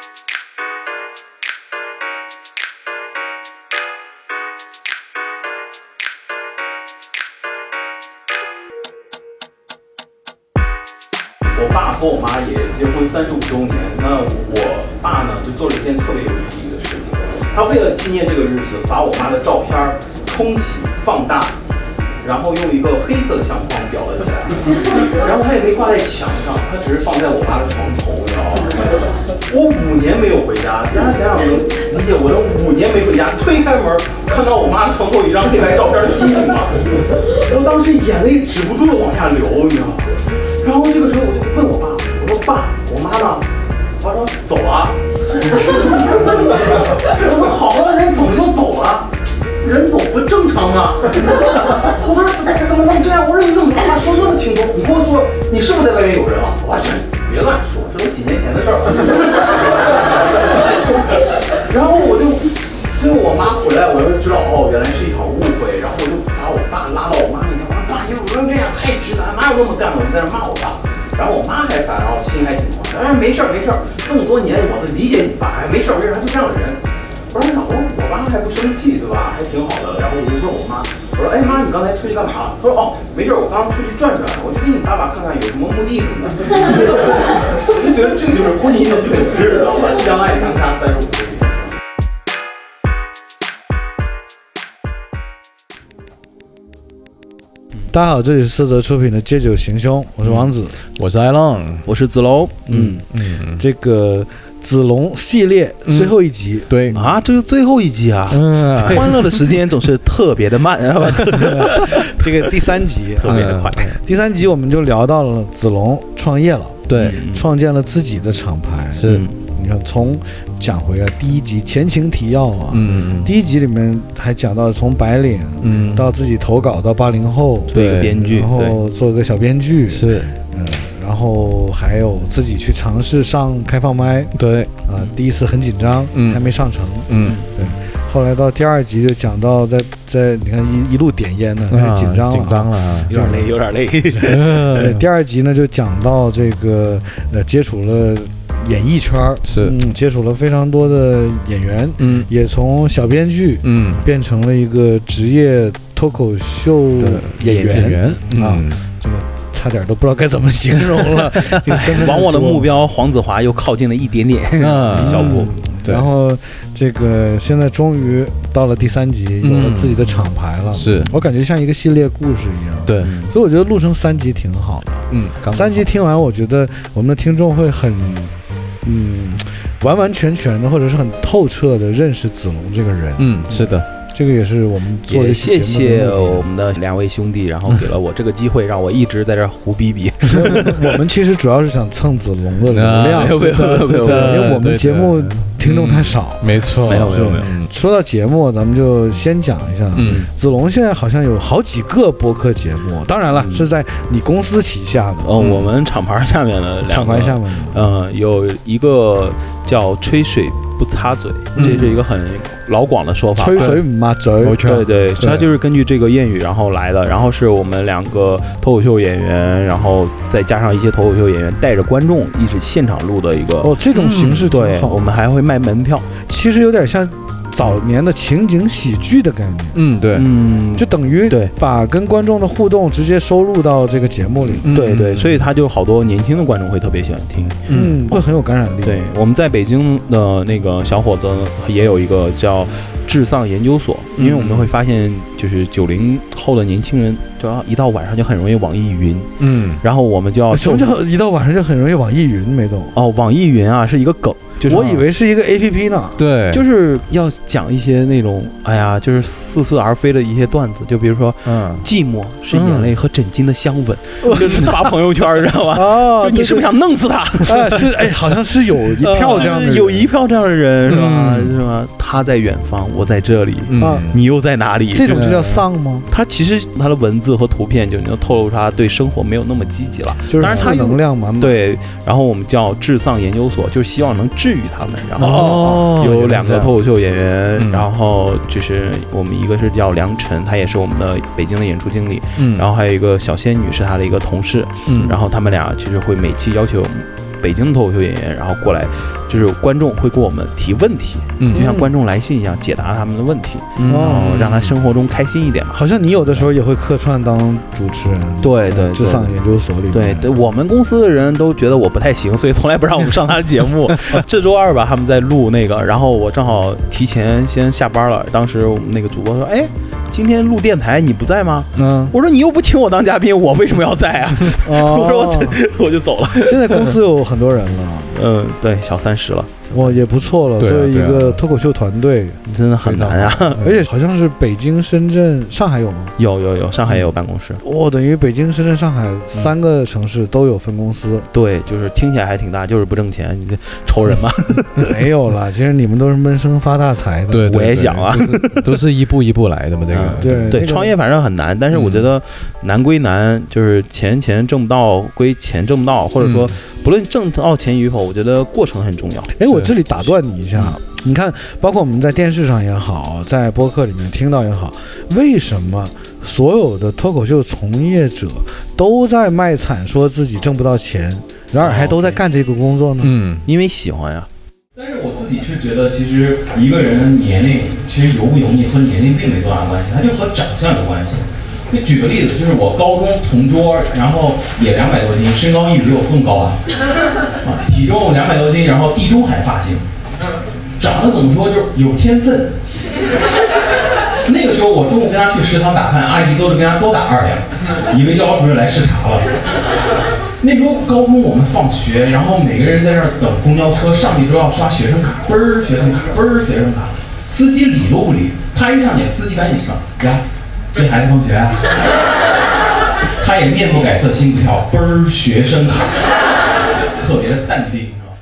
我爸和我妈也结婚三十五周年，那我爸呢就做了一件特别有意义的事情，他为了纪念这个日子，把我妈的照片冲洗放大，然后用一个黑色的相框裱了起来，然后它也没挂在墙上，它只是放在我妈的床头，你知道吗？我五年没有回家，大家想想能理解我这五年没回家，推开门看到我妈的床头一张黑白照片的心情吗？我当时眼泪止不住的往下流，你知道吗？然后这个时候我就问我爸，我说爸，我妈呢？我爸说走了。我说好好的人怎么就走了？人走不正常吗？我说怎么能这样？我说你怎么把话说那么清楚？你跟我说你是不是在外面有人了？我去别乱说，这都几年前的事儿了。然后我就，最后我妈回来，我就知道哦，原来是一场误会。然后我就把我爸拉到我妈面前，我说爸，你怎么能这样？太直男，哪有那么干的？我就在那骂我爸。然后我妈还烦，然后心还挺慌。哎，没事儿没事儿，这么多年我都理解你爸，哎，没事儿没事儿，他就这样的人。我说老我爸还不生气，对吧？还挺好的。然后我就问我妈，我说哎妈，你刚才出去干嘛？她说哦，没事儿，我刚刚出去转转，我就给你爸爸看看有什么目的什么的。我就觉得这就是婚姻的本质，知道吧？相爱相杀三十五岁。大家好，这里是色泽出品的《借酒行凶》，我是王子。我是艾浪，我是子龙，嗯，嗯，这个子龙系列最后一集，对，啊，这是最后一集啊，嗯，欢乐的时间总是特别的慢，是吧？这个第三集特别的快。第三集我们就聊到了子龙创业了，对，创建了自己的厂牌。是，你看，从讲回来第一集前情提要啊，嗯。第一集里面还讲到从白领嗯，到自己投稿到八零后，做一个编剧，然，后做个小编剧，是，嗯，然后还有自己去尝试上开放麦。对，啊，第一次很紧张，嗯。还没上成，嗯，对。后来到第二集就讲到在在你看一一路点烟呢，开始紧张了，啊。紧张了啊，有点累，有点累。呃，第二集呢就讲到这个呃接触了演艺圈儿，是。嗯，接触了非常多的演员，嗯。也从小编剧嗯，变成了一个职业脱口秀演员，演员。啊差点都不知道该怎么形容了，这个往我的目标黄子华又靠近了一点点，一 小步。对。然后这个现在终于到了第三集，有了自己的厂牌了，是。我感觉像一个系列故事一样，对，所以我觉得录成三集挺好。的。嗯，刚三集听完，我觉得我们的听众会很，嗯，完完全全的或者是很透彻的认识子龙这个人。嗯，是的，这个也是我们做的谢谢我们的两位兄弟，然后给了我这个机会，让我一直在这胡逼逼。我们其实主要是想蹭子龙的流啊量，没有没有没有没有。对因为我们节目听众太少。没错，没有没有没有嗯。说到节目，咱们就先讲一下。嗯，子龙现在好像有好几个播客节目，当然了，是在你公司旗下的。哦，我们厂牌下面的两个。厂牌下面的。嗯，有一个叫“吹水不擦嘴”，嗯这是一个很老广的说法。吹水不抹嘴，没错对对，对它就是根据这个谚语然后来的。然后是我们两个脱口秀演员，然后再加上一些脱口秀演员带着观众一起现场录的一个。哦，这种形式挺对，我们还会卖门票。其实有点像早年的情景喜剧的概念，嗯，对，嗯，就等于对。把跟观众的互动直接收录到这个节目里，对对，所以他就好多年轻的观众会特别喜欢听。嗯，会很有感染力。对，我们在北京的那个小伙子也有一个叫智丧研究所，因为我们会发现，就是九零后的年轻人，就要一到晚上就很容易网易云，嗯，然后我们就要什么叫一到晚上就很容易网易云？没懂。哦，网易云啊是一个梗，就是我以为是一个 A P P 呢。对，就是要讲一些那种，哎呀，就是似是而非的一些段子，就比如说。嗯，寂寞是眼泪和枕巾的香吻，嗯就是发朋友圈，知道吗？哦，就你是不是想弄死他？啊？是哎，好像是有一票这样有一票这样的人是吧？嗯是吧？他在远方，我在这里，你又在哪里？这种就叫丧吗？他其实他的文字和图片就能透露出他对生活没有那么积极了。就是负当然他能量满满。对，然后我们叫治丧研究所，就是希望能治愈他们。然后哦，有两个脱口秀演员，嗯。然后就是我们一个是叫梁晨，他也是我们的北京的演出经理，嗯，然后还有一个小仙女是他的一个同事，嗯，然后他们俩其实会每期要求北京的脱口秀演员，然后过来，就是观众会给我们提问题，嗯就像观众来信一样，解答他们的问题，嗯然后让他生活中开心一点嘛。好像你有的时候也会客串当主持人，对对对智丧研究所里面，对对，我们公司的人都觉得我不太行，所以从来不让我们上他的节目。这周二吧，他们在录那个，然后我正好提前先下班了。当时我们那个主播说：“哎，今天录电台你不在吗？”嗯，我说：“你又不请我当嘉宾，我为什么要在啊？” 哦 我说我这 我就走了。现在公司有很多人了，嗯，对，小三十了，哇，也不错了。作为一个脱口秀团队，真的很难啊。而且好像是北京、深圳、上海有吗？有有有，上海也有办公室。哇，等于北京、深圳、上海三个城市都有分公司。对，就是听起来还挺大，就是不挣钱，你这愁人嘛。没有啦，其实你们都是闷声发大财的。对，对我也想啊都是一步一步来的嘛，这个嗯对，对那个创业反正很难，但是我觉得难归难，就是钱钱挣不到归钱挣不到，或者说嗯不论挣到钱与否，我觉得过程很重要。哎，我这里打断你一下，你看，包括我们在电视上也好，在播客里面听到也好，为什么所有的脱口秀从业者都在卖惨，说自己挣不到钱，然而还都在干这个工作呢？嗯因为喜欢呀，但是我自己是觉得，其实一个人年龄，其实油不油腻和年龄并没多大关系，它就和长相有关系。就举个例子，就是我高中同桌，然后也两百多斤，身高一米比我更高啊，啊，体重两百多斤，然后地中海发型，长得怎么说就是有天分。那个时候我中午跟他去食堂打饭，阿姨都是跟他多打二两，以为教导主任来视察了。那时候高中我们放学，然后每个人在那儿等公交车，上去都要刷学生卡，嘣儿学生卡，嘣儿学生卡，司机理都不理，他一上去，司机赶紧上，来，接孩子放学啊。他也面不改色心不跳，嘣儿学生卡，特别的淡定，是吧？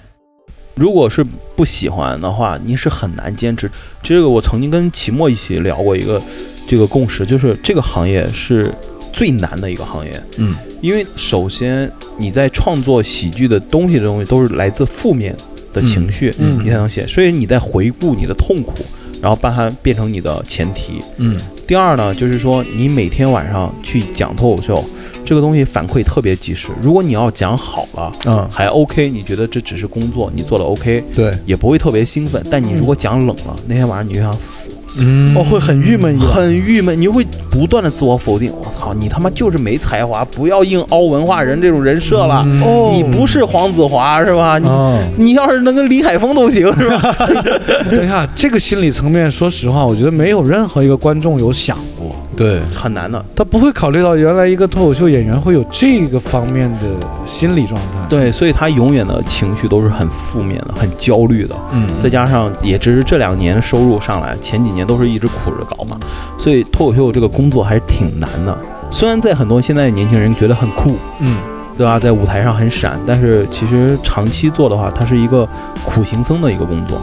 如果是不喜欢的话，你是很难坚持。这个我曾经跟齐墨一起聊过一个这个共识，就是这个行业是最难的一个行业。嗯因为首先你在创作喜剧的东西的东西都是来自负面的情绪，你才能写，所以你在回顾你的痛苦，然后把它变成你的前提。嗯第二呢，就是说你每天晚上去讲脱口秀，这个东西反馈特别及时。如果你要讲好了，嗯，还 OK，你觉得这只是工作，你做的 OK，对，也不会特别兴奋。但你如果讲冷了，那天晚上你就想死，嗯哦，会很郁闷，很郁闷，你就会不断的自我否定。我操，你他妈就是没才华，不要硬凹文化人这种人设了。嗯哦你不是黄子华是吧？你、哦你要是能跟李海峰都行是吧？等一下，这个心理层面，说实话，我觉得没有任何一个观众有想过，对，很难的。他不会考虑到原来一个脱口秀演员会有这个方面的心理状态。对，所以他永远的情绪都是很负面的，很焦虑的。嗯再加上也只是这两年收入上来，前几年都是一直苦着搞嘛，所以脱口秀这个工作还是挺难的。虽然在很多现在年轻人觉得很酷，嗯对吧，在舞台上很闪，但是其实长期做的话，它是一个苦行僧的一个工作。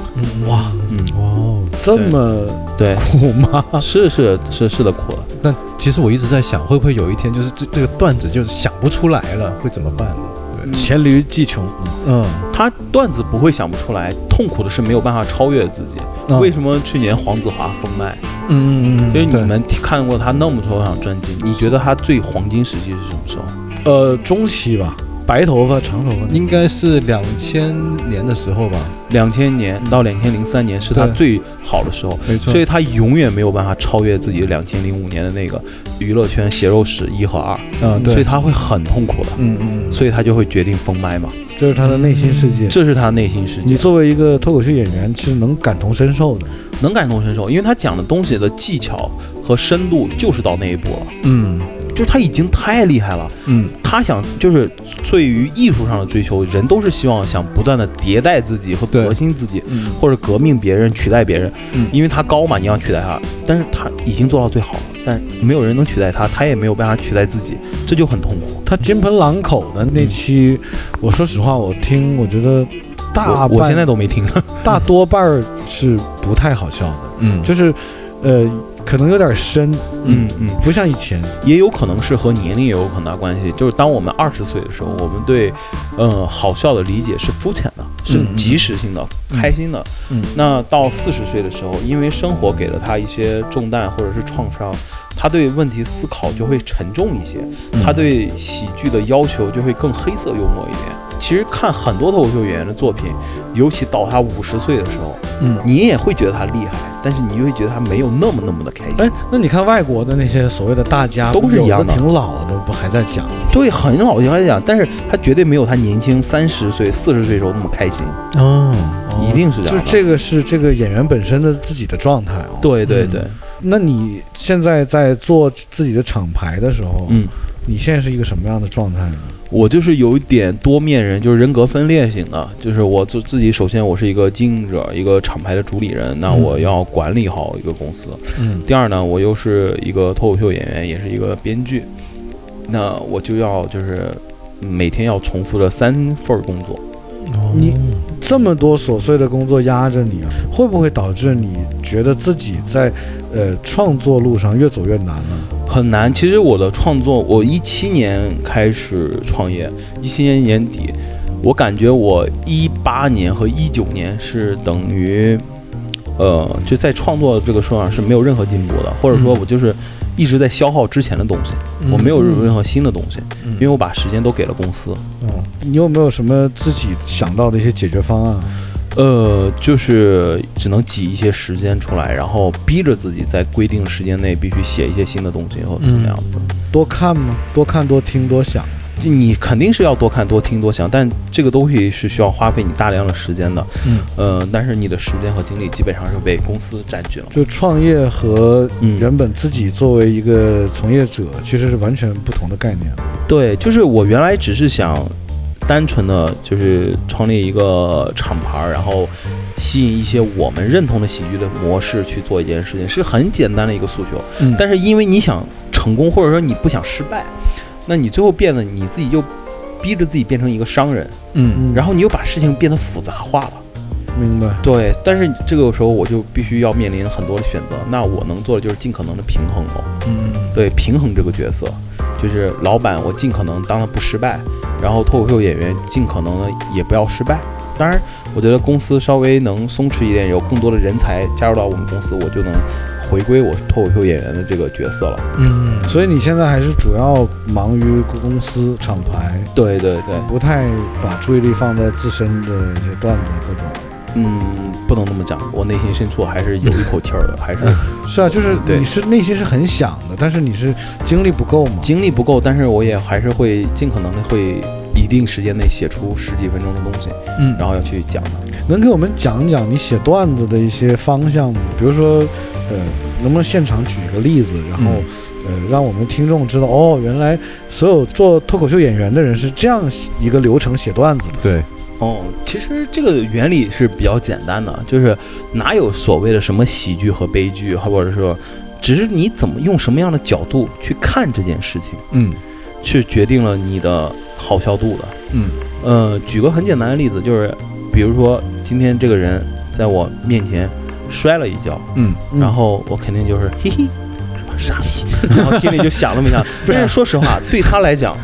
哇嗯，哇哦，这么对，苦吗？是是是是的苦的。但其实我一直在想，会不会有一天就是这这个段子就是想不出来了，会怎么办呢？对，黔驴技穷，嗯，他段子不会想不出来，痛苦的是没有办法超越自己。嗯为什么去年黄子华封麦？嗯嗯嗯，因为你们看过他那么多场专辑，你觉得他最黄金时期是什么时候？呃，中期吧，白头发、长头发，应该是两千年的时候吧，两千年到两千零三年是他最好的时候，没错，所以他永远没有办法超越自己两千零五年的那个娱乐圈血肉史一和二，嗯对，所以他会很痛苦的，嗯嗯嗯，所以他就会决定封麦嘛，这是他的内心世界。这是他内心世界，你作为一个脱口秀演员，其实能感同身受的。能感同身受，因为他讲的东西的技巧和深度就是到那一步了，嗯就是他已经太厉害了。嗯他想就是对于艺术上的追求，人都是希望想不断的迭代自己和革新自己，嗯或者革命别人、取代别人。嗯因为他高嘛，你要取代他，但是他已经做到最好了，但没有人能取代他，他也没有办法取代自己，这就很痛苦。他金盆狼口的那期，我说实话，我听，我觉得大半我我现在都没听。大多半儿是不太好笑的，嗯，就是呃，可能有点深，嗯嗯，不像以前。也有可能是和年龄也有很大关系。就是当我们二十岁的时候，我们对，呃，好笑的理解是肤浅的，是嗯嗯及时性的、嗯开心的。嗯那到四十岁的时候，因为生活给了他一些重担或者是创伤，他对问题思考就会沉重一些，嗯他对喜剧的要求就会更黑色幽默一点。其实看很多脱口秀演员的作品，尤其到他五十岁的时候，嗯，你也会觉得他厉害，但是你又会觉得他没有那么那么的开心。哎，那你看外国的那些所谓的大家，都是一样的挺老的，不还在讲？对，很老还在讲，但是他绝对没有他年轻三十岁、四十岁时候那么开心，哦，一定是这样。就这个是这个演员本身的自己的状态哦。，对对对，那你现在在做自己的厂牌的时候，嗯，你现在是一个什么样的状态呢？我就是有一点多面人，就是人格分裂型的。就是我自自己，首先我是一个经营者，一个厂牌的主理人，那嗯我要管理好一个公司。嗯第二呢，我又是一个脱口秀演员，也是一个编剧，那我就要就是每天要重复着三份工作。你这么多琐碎的工作压着你啊，会不会导致你觉得自己在呃创作路上越走越难了？很难。其实我的创作，我一七年开始创业，一七年年底，我感觉我一八年和一九年是等于，呃，就在创作这个事上是没有任何进步的，或者说嗯我就是一直在消耗之前的东西，我没有任何新的东西，因为我把时间都给了公司。嗯，你有没有什么自己想到的一些解决方案？呃，就是只能挤一些时间出来，然后逼着自己在规定时间内必须写一些新的东西，或者怎么样子。多看吗？多看、多听、多想。就你肯定是要多看、多听、多想，但这个东西是需要花费你大量的时间的。嗯，呃，但是你的时间和精力基本上是被公司占据了。就创业和嗯原本自己作为一个从业者，其实是完全不同的概念。对，就是我原来只是想单纯的就是创立一个厂牌儿，然后吸引一些我们认同的喜剧的模式去做一件事情，是很简单的一个诉求。嗯但是因为你想成功，或者说你不想失败，那你最后变得你自己又逼着自己变成一个商人，嗯然后你又把事情变得复杂化了。明白。对，但是这个时候我就必须要面临很多的选择，那我能做的就是尽可能的平衡哦。嗯对，平衡这个角色，就是老板，我尽可能当他不失败，然后脱口秀演员尽可能的也不要失败。当然，我觉得公司稍微能松弛一点，有更多的人才加入到我们公司，我就能回归我脱口秀演员的这个角色了。嗯，所以你现在还是主要忙于公司厂牌，对对对，不太把注意力放在自身的一些段子各种。嗯，不能那么讲，我内心深处还是有一口气儿的，还是是啊，就是你是内心是很想的，但是你是精力不够嘛。精力不够，但是我也还是会尽可能的会一定时间内写出十几分钟的东西，嗯然后要去讲的。能给我们讲讲你写段子的一些方向吗？比如说，呃，能不能现场举一个例子，然后，呃，让我们听众知道，哦，原来所有做脱口秀演员的人是这样一个流程写段子的。对，哦，其实这个原理是比较简单的，就是哪有所谓的什么喜剧和悲剧，或者说，只是你怎么用什么样的角度去看这件事情，嗯去决定了你的好笑度的。嗯呃，举个很简单的例子，就是比如说今天这个人在我面前摔了一跤，嗯嗯然后我肯定就是嘿嘿，是吧，傻逼，然后心里就想那么想。但是说实话，对他来讲，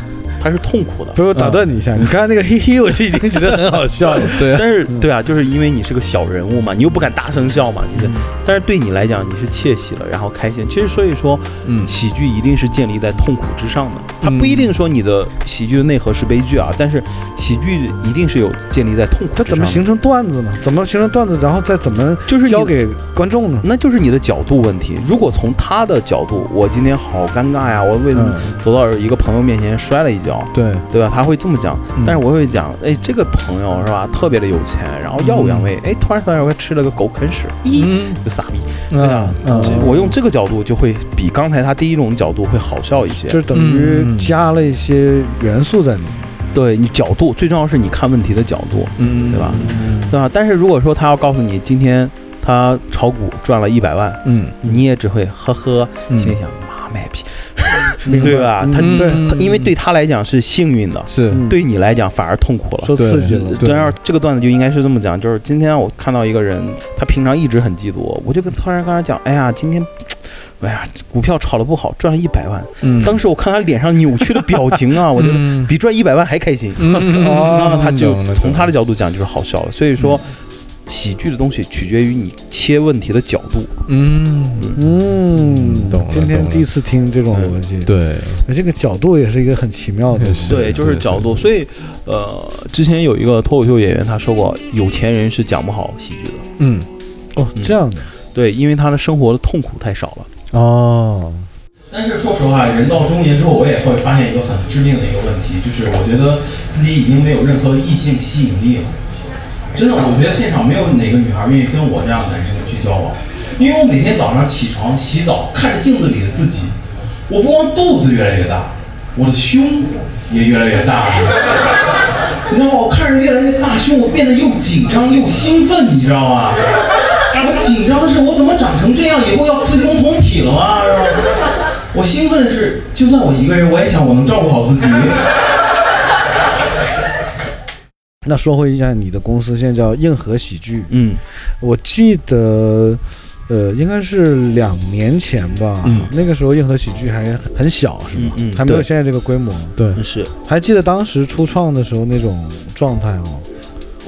他是痛苦的。不是我打断你一下，你刚才那个嘿嘿，我就已经觉得很好笑了。对啊但是对啊，就是因为你是个小人物嘛，你又不敢大声笑嘛，你是，但是对你来讲你是窃喜了，然后开心。其实所以说，嗯喜剧一定是建立在痛苦之上的，它不一定说你的喜剧的内核是悲剧啊，但是喜剧一定是有建立在痛苦之上的。它怎么形成段子呢？怎么形成段子，然后再怎么就是交给观众呢？那就是你的角度问题。如果从他的角度，我今天好尴尬呀，我为嗯走到一个朋友面前摔了一跤，对，对吧？他会这么讲，嗯。但是我会讲，哎，这个朋友是吧，特别的有钱，然后耀武扬威，哎，突然突然我吃了个狗啃屎，咦，嗯。就傻逼，对啊，嗯。我用这个角度就会比刚才他第一种角度会好笑一些。就是等于嗯。加了一些元素在里面。对你角度，最重要是你看问题的角度，嗯。对吧？对吧？但是如果说他要告诉你今天他炒股赚了一百万，嗯。你也只会呵呵，嗯。心里想妈卖批，对吧？他因为对他来讲是幸运的，是嗯对你来讲反而痛苦了。受刺激了。对当然，这个段子就应该是这么讲，就是今天我看到一个人，他平常一直很嫉妒我，我就跟突然跟他讲，哎呀，今天，哎呀，股票炒得不好，赚了一百万。嗯当时我看他脸上扭曲的表情啊，我觉得嗯比赚一百万还开心。嗯那他就从他的角度讲就是好笑了。所以说，喜剧的东西取决于你切问题的角度。嗯，嗯，懂了今天第一次听这种逻辑，，对，这个角度也是一个很奇妙的，是对，就是是角度。所以，呃，之前有一个脱口秀演员他说过，有钱人是讲不好喜剧的。嗯，哦，这样的，对，因为他的生活的痛苦太少了。哦，但是说实话，人到中年之后，我也会发现一个很致命的一个问题，就是我觉得自己已经没有任何异性吸引力了。真的，我觉得现场没有哪个女孩愿意跟我这样的男生去交往，因为我每天早上起床洗澡，看着镜子里的自己，我不光肚子越来越大，我的胸也越来越大。你知道吗？我看着越来越大胸，我变得又紧张又兴奋，你知道吗？我紧张的是我怎么长成这样，以后要雌雄同体了吗？我兴奋的是，就算我一个人，我也想我能照顾好自己。那说回一下，你的公司现在叫硬核喜剧，嗯，我记得，呃，应该是两年前吧，嗯那个时候硬核喜剧还很小，是吗？嗯嗯还没有现在这个规模。对，是。还记得当时初创的时候那种状态吗？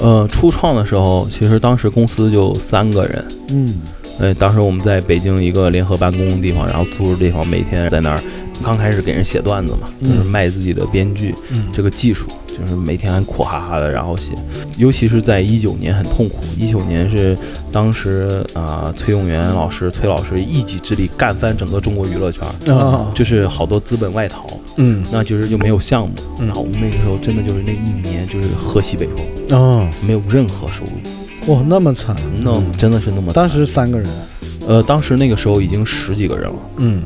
呃，初创的时候，其实当时公司就三个人。嗯，呃，当时我们在北京一个联合办公的地方，然后租着地方，每天在那儿，刚开始给人写段子嘛，就是嗯卖自己的编剧、嗯这个技术，就是每天很苦哈哈的，然后写。尤其是在一九年很痛苦，一九年是当时啊、崔永元老师、崔老师一己之力干翻整个中国娱乐圈就是好多资本外逃，嗯，那就是又没有项目，嗯。然后我们那个时候真的就是那一年就是喝西北风，哦，没有任何收入，哇，那么惨，那真的是那么惨。当时三个人，呃，当时那个时候已经十几个人了，嗯，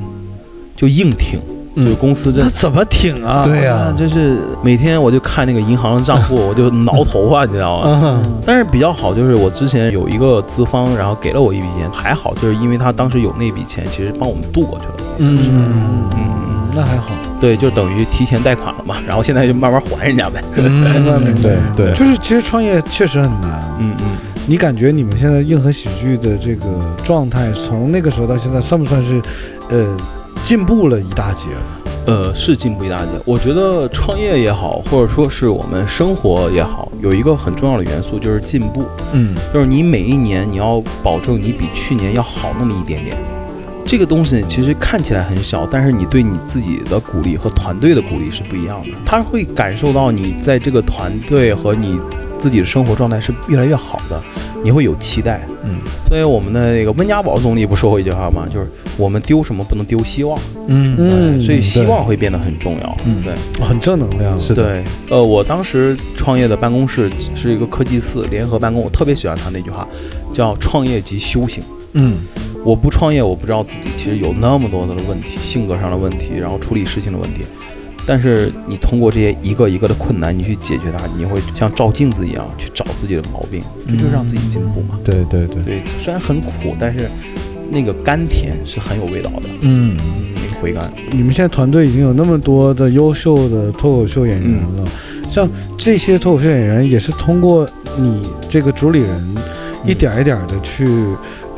就硬挺，就是嗯，公司真那怎么挺啊？对呀啊，就是每天我就看那个银行账户，我就挠头发，你知道吗？啊，但是比较好就是我之前有一个资方，然后给了我一笔钱，还好就是因为他当时有那笔钱，其实帮我们渡过去了。嗯嗯，嗯，那还好。对，就等于提前贷款了嘛，然后现在就慢慢还人家呗。明白明白对对，就是其实创业确实很难。嗯嗯，你感觉你们现在硬核喜剧的这个状态，从那个时候到现在，算不算是，呃，进步了一大截了？呃，是进步一大截。我觉得创业也好，或者说是我们生活也好，有一个很重要的元素就是进步。嗯就是你每一年你要保证你比去年要好那么一点点。这个东西其实看起来很小，但是你对你自己的鼓励和团队的鼓励是不一样的。他会感受到你在这个团队和你自己的生活状态是越来越好的，你会有期待。嗯所以我们的那个温家宝总理不说过一句话吗？就是我们丢什么不能丢希望，嗯嗯所以希望会变得很重要。嗯对。很正能量。是的对，呃，我当时创业的办公室是一个科技四联合办公，我特别喜欢他那句话，叫“创业即修行”。嗯我不创业，我不知道自己其实有那么多的问题，性格上的问题，然后处理事情的问题。但是你通过这些一个一个的困难，你去解决它，你会像照镜子一样去找自己的毛病，这就是让自己进步嘛。对对对，对，虽然很苦，但是那个甘甜是很有味道的，嗯。那个回甘。你们现在团队已经有那么多的优秀的脱口秀演员了，像这些脱口秀演员也是通过你这个主理人一点一点的去，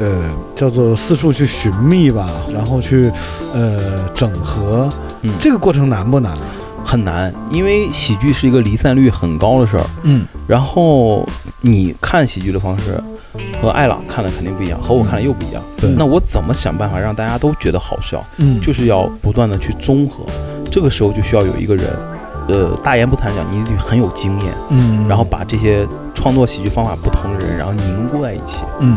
呃，叫做四处去寻觅吧，然后去，呃，整合。嗯这个过程难不难？很难，因为喜剧是一个离散率很高的事儿。嗯然后你看喜剧的方式和艾朗看的肯定不一样，和我看的又不一样。对那我怎么想办法让大家都觉得好笑？嗯就是要不断的去综合，这个时候就需要有一个人，呃，大言不惭讲，你得很有经验，嗯，然后把这些创作喜剧方法不同的人，然后凝固在一起。嗯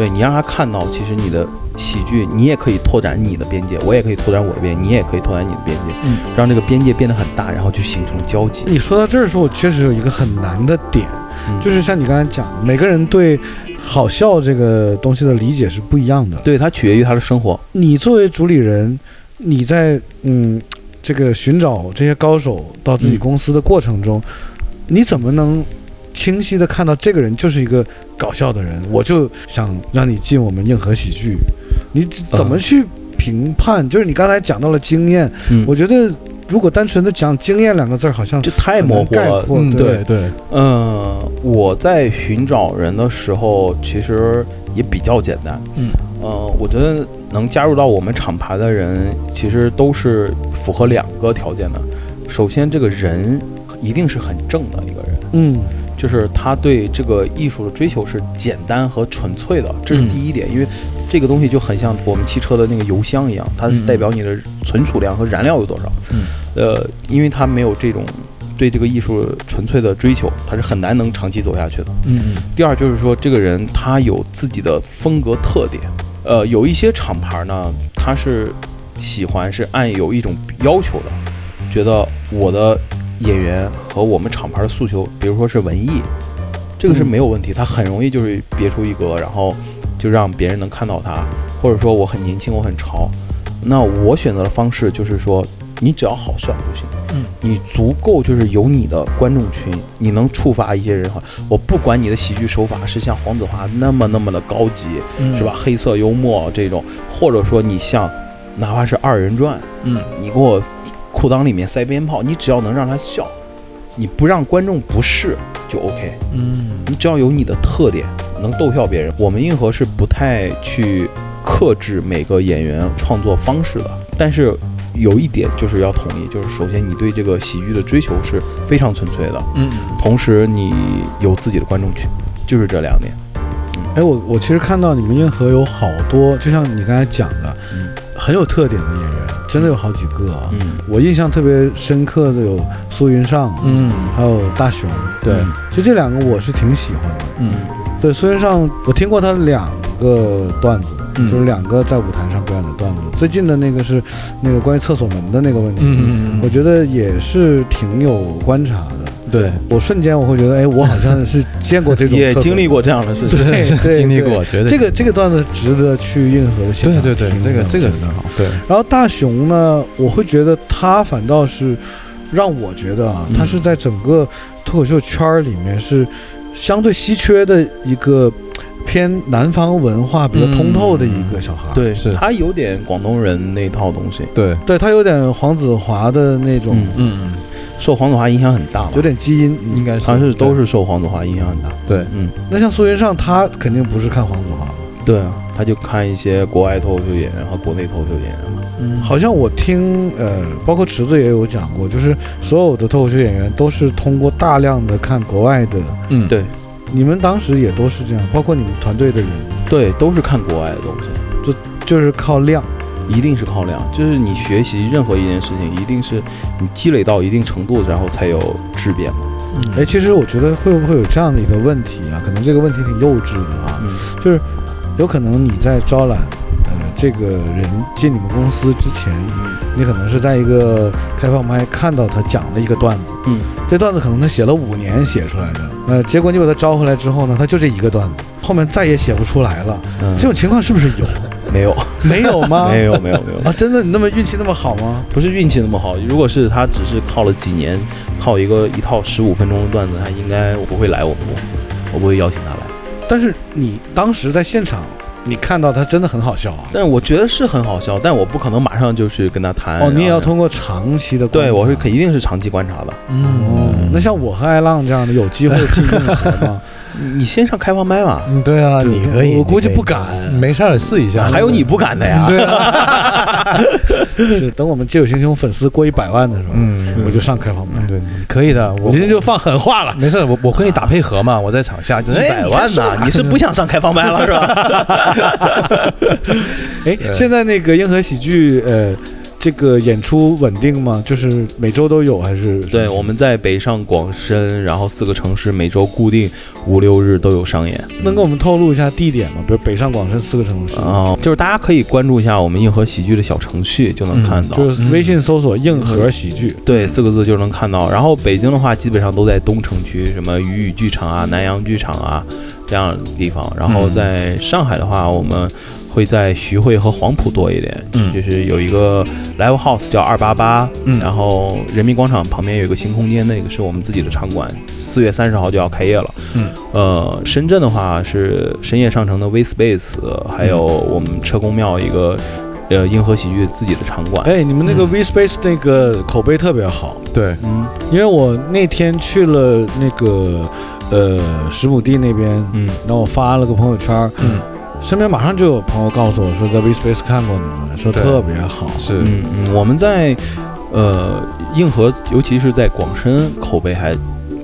对你让他看到，其实你的喜剧，你也可以拓展你的边界，我也可以拓展我的边界，你也可以拓展你的边界，嗯让这个边界变得很大，然后就形成交集。你说到这儿的时候，我确实有一个很难的点，嗯就是像你刚才讲的，每个人对好笑这个东西的理解是不一样的。对，它取决于他的生活。你作为主理人，你在嗯这个寻找这些高手到自己嗯公司的过程中，你怎么能清晰的看到这个人就是一个搞笑的人？我就想让你进我们硬核喜剧，你怎么去评判？就是你刚才讲到了经验，嗯我觉得如果单纯的讲经验两个字儿，好像就太模糊了。嗯对对对，嗯，我在寻找人的时候，其实也比较简单。嗯，呃，我觉得能加入到我们厂牌的人，其实都是符合两个条件的。首先，这个人一定是很正的一个人，嗯就是他对这个艺术的追求是简单和纯粹的，这是嗯第一点，因为这个东西就很像我们汽车的那个油箱一样，它代表你的存储量和燃料有多少。嗯，呃，因为它没有这种对这个艺术纯粹的追求，他是很难能长期走下去的。嗯嗯第二就是说，这个人他有自己的风格特点。呃，有一些厂牌呢，他是喜欢是按有一种要求的，觉得我的演员和我们厂牌的诉求，比如说是文艺，这个是没有问题，他很容易就是别出一格，然后就让别人能看到他，或者说我很年轻，我很潮。那我选择的方式就是说，你只要好笑就行。嗯，你足够就是有你的观众群，你能触发一些人哈。我不管你的喜剧手法是像黄子华那么那么的高级，嗯是吧？？黑色幽默这种，或者说你像哪怕是二人转，嗯你给我裤裆里面塞鞭炮，你只要能让他笑，你不让观众不适就 OK。嗯你只要有你的特点，能逗笑别人。我们硬核是不太去克制每个演员创作方式的，但是有一点就是要统一，就是首先你对这个喜剧的追求是非常纯粹的，嗯同时你有自己的观众群，就是这两点。哎，我我其实看到你们硬核有好多，就像你刚才讲的，嗯很有特点的演员，真的有好几个啊。嗯，我印象特别深刻的有苏云上，嗯，还有大雄，对，嗯就这两个我是挺喜欢的。嗯对，苏云上我听过他两个段子，嗯就是两个在舞台上表演的段子。最近的那个是那个关于厕所门的那个问题，嗯嗯我觉得也是挺有观察的。对，我瞬间我会觉得，哎，我好像是见过这种也经历过这样的事情。对 对对。经历过，觉得这个这个段子值得去硬核的现场对对对，这个这个真的很好，对，然后大雄呢，我会觉得他反倒是让我觉得啊，嗯他是在整个脱口秀圈儿里面是相对稀缺的一个偏南方文化比较通透的一个小孩。对，是他有点广东人那套东西，对，对他有点黄子华的那种，嗯嗯受黄子华影响很大嘛有。点基因。嗯，应该是他是都是受黄子华影响很大。对，嗯，那像苏云上，他肯定不是看黄子华吧？对啊，他就看一些国外脱口秀演员和国内脱口秀演员嘛。嗯好像我听呃，包括池子也有讲过，就是所有的脱口秀演员都是通过大量的看国外的。嗯对你们当时也都是这样，包括你们团队的人，对，都是看国外的东西，就就是靠量。一定是靠量。就是你学习任何一件事情，一定是你积累到一定程度，然后才有质变嘛。哎，其实我觉得会不会有这样的一个问题啊？可能这个问题挺幼稚的啊，嗯就是有可能你在招揽呃这个人进你们公司之前，你可能是在一个开放麦看到他讲了一个段子，嗯，这段子可能他写了五年写出来的，呃，结果你把他招回来之后呢，他就这一个段子，后面再也写不出来了。嗯，这种情况是不是有？没有没有吗？没有没有没有，啊，真的你那么运气那么好吗？不是运气那么好。如果是他只是靠了几年，靠一个一套十五分钟的段子，他应该我不会来我们公司，我不会邀请他来。但是你当时在现场，你看到他真的很好笑啊。但我觉得是很好笑，但我不可能马上就去跟他谈。哦，你也要通过长期的观对，我是肯一定是长期观察的。嗯，那像我和艾浪这样的有机会进硬核吗？你先上开放麦嘛，嗯，对啊，你可以，我估计不敢没事儿试一下。还有你不敢的呀。对啊，是等我们《借酒行凶》粉丝过一百万的时候，嗯，我就上开放麦嗯，。对，你可以的。我我今天就放狠话了。没事，我我跟你打配合嘛，我在场下就一百万呢，你是不想上开放麦了是吧？哎，现在那个硬核喜剧，呃，这个演出稳定吗？就是每周都有还是？对，我们在北上广深，然后四个城市每周固定五六日都有上演。能给我们透露一下地点吗？比如北上广深四个城市，啊、就是大家可以关注一下我们硬核喜剧的小程序，就能看到。就是微信搜索“硬核喜剧对，四个字就能看到。然后北京的话，基本上都在东城区，什么鱼宇剧场啊、南洋剧场啊这样的地方。然后嗯在上海的话，我们会在徐汇和黄埔多一点，嗯。就是有一个 live house 叫二八八，嗯。然后人民广场旁边有一个新空间，那个是我们自己的场馆，四月三十号就要开业了。嗯，呃，深圳的话是深夜上城的 V Space，还有我们车公庙一个呃银河喜剧自己的场”。馆。哎，你们那个嗯。V Space 那个口碑特别好，对，嗯。因为我那天去了那个呃石母地那边，嗯。然后我发了个朋友圈，嗯，身边马上就有朋友告诉我说在 V Space 看过你们，说特别好。是，嗯嗯，我们在呃硬核，尤其是在广深口碑还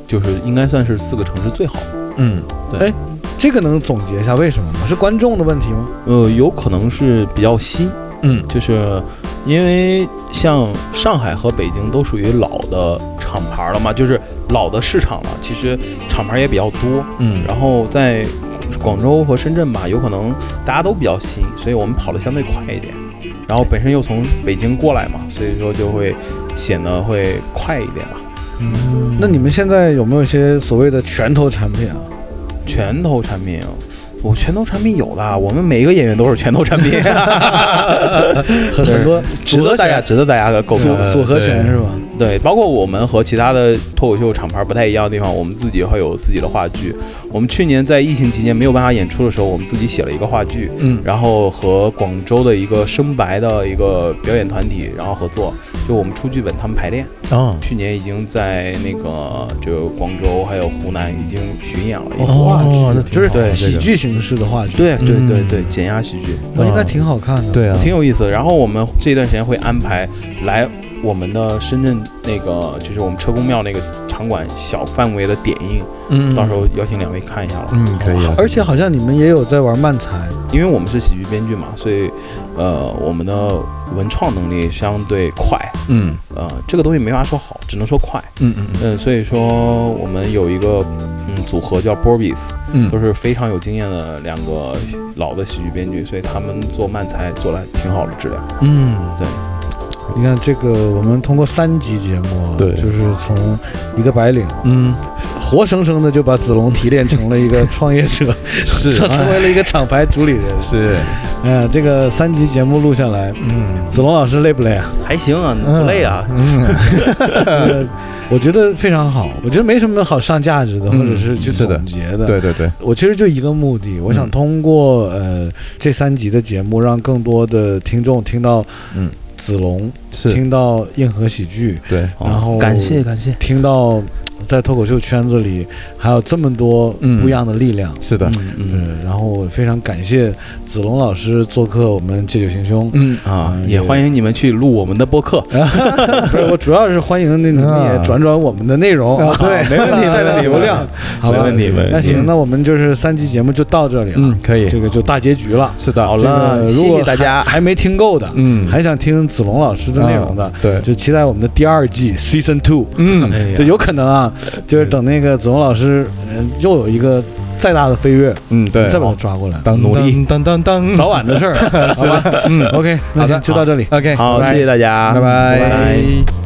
就是应该算是四个城市最好。嗯，对哎这个能总结一下为什么吗？是观众的问题吗？呃，有可能是比较新，嗯就是因为像上海和北京都属于老的厂牌了嘛，就是老的市场了，其实厂牌也比较多。嗯，然后在广州和深圳吧，有可能大家都比较新，所以我们跑的相对快一点。然后本身又从北京过来嘛，所以说就会显得会快一点吧。嗯，那你们现在有没有一些所谓的拳头产品啊？拳头产品，我拳头产品有的，我们每一个演员都是拳头产品，很 很多值得大家值得大家购组买。组合拳是吧？对，包括我们和其他的脱口秀厂牌不太一样的地方，我们自己会有自己的话剧。我们去年在疫情期间没有办法演出的时候，我们自己写了一个话剧，嗯然后和广州的一个生白的一个表演团体，然后合作，就我们出剧本，他们排练。哦去年已经在那个就广州还有湖南已经巡演了。一个话剧哦那就是挺好喜剧形式的话剧，对对对嗯对，减压喜剧。那应该挺好看的。对啊，挺有意思的。然后我们这段时间会安排来我们的深圳那个，就是我们车公庙那个场馆小范围的点映，嗯，到时候邀请两位看一下了。嗯可以啊，而且好像你们也有在玩漫才，因为我们是喜剧编剧嘛，所以呃，我们的文创能力相对快。嗯。呃，这个东西没法说好，只能说快。嗯嗯嗯、所以说我们有一个嗯组合叫 Borbis，嗯。都是非常有经验的两个老的喜剧编剧，所以他们做漫才做的挺好的质量。嗯你看这个，我们通过三集节目，对。就是从一个白领，嗯，活生生的就把子龙提炼成了一个创业者，是。成 成为了一个厂牌主理人。是，哎呀，这个三集节目录下来，嗯。子龙老师累不累啊？还行啊，不累啊。嗯。呃我觉得非常好，我觉得没什么好上价值的，嗯。或者是去是总结的。对对对，我其实就一个目的，我想嗯。通过呃这三集的节目，让更多的听众听到嗯子龙，是，听到硬核喜剧，对，然后感谢感谢。听到在脱口秀圈子里还有这么多嗯。不一样的力量。是的，嗯然后我非常感谢子龙老师做客我们借酒行凶。嗯。啊，嗯也欢迎你们去录我们的播客。不是，我主要是欢迎那你们也转转我们的内容，啊对 没问题，没问题流量，好？没问题没问题。那行，那我们就是三期节目就到这里了，嗯，可以。这，个就大结局了。是的，好了谢如果谢大家还还没听够的，嗯。还想听子龙老师的内容的啊，对。就期待我们的第二季 Season Two。嗯。对，有可能啊，就是等那个子龙老师，嗯，又有一个再大的飞跃，嗯，对，再把他抓过来，当努力当当当，早晚的事儿，好吧？嗯，OK，那好的行就到这里。，OK，好，谢谢大家，拜拜拜拜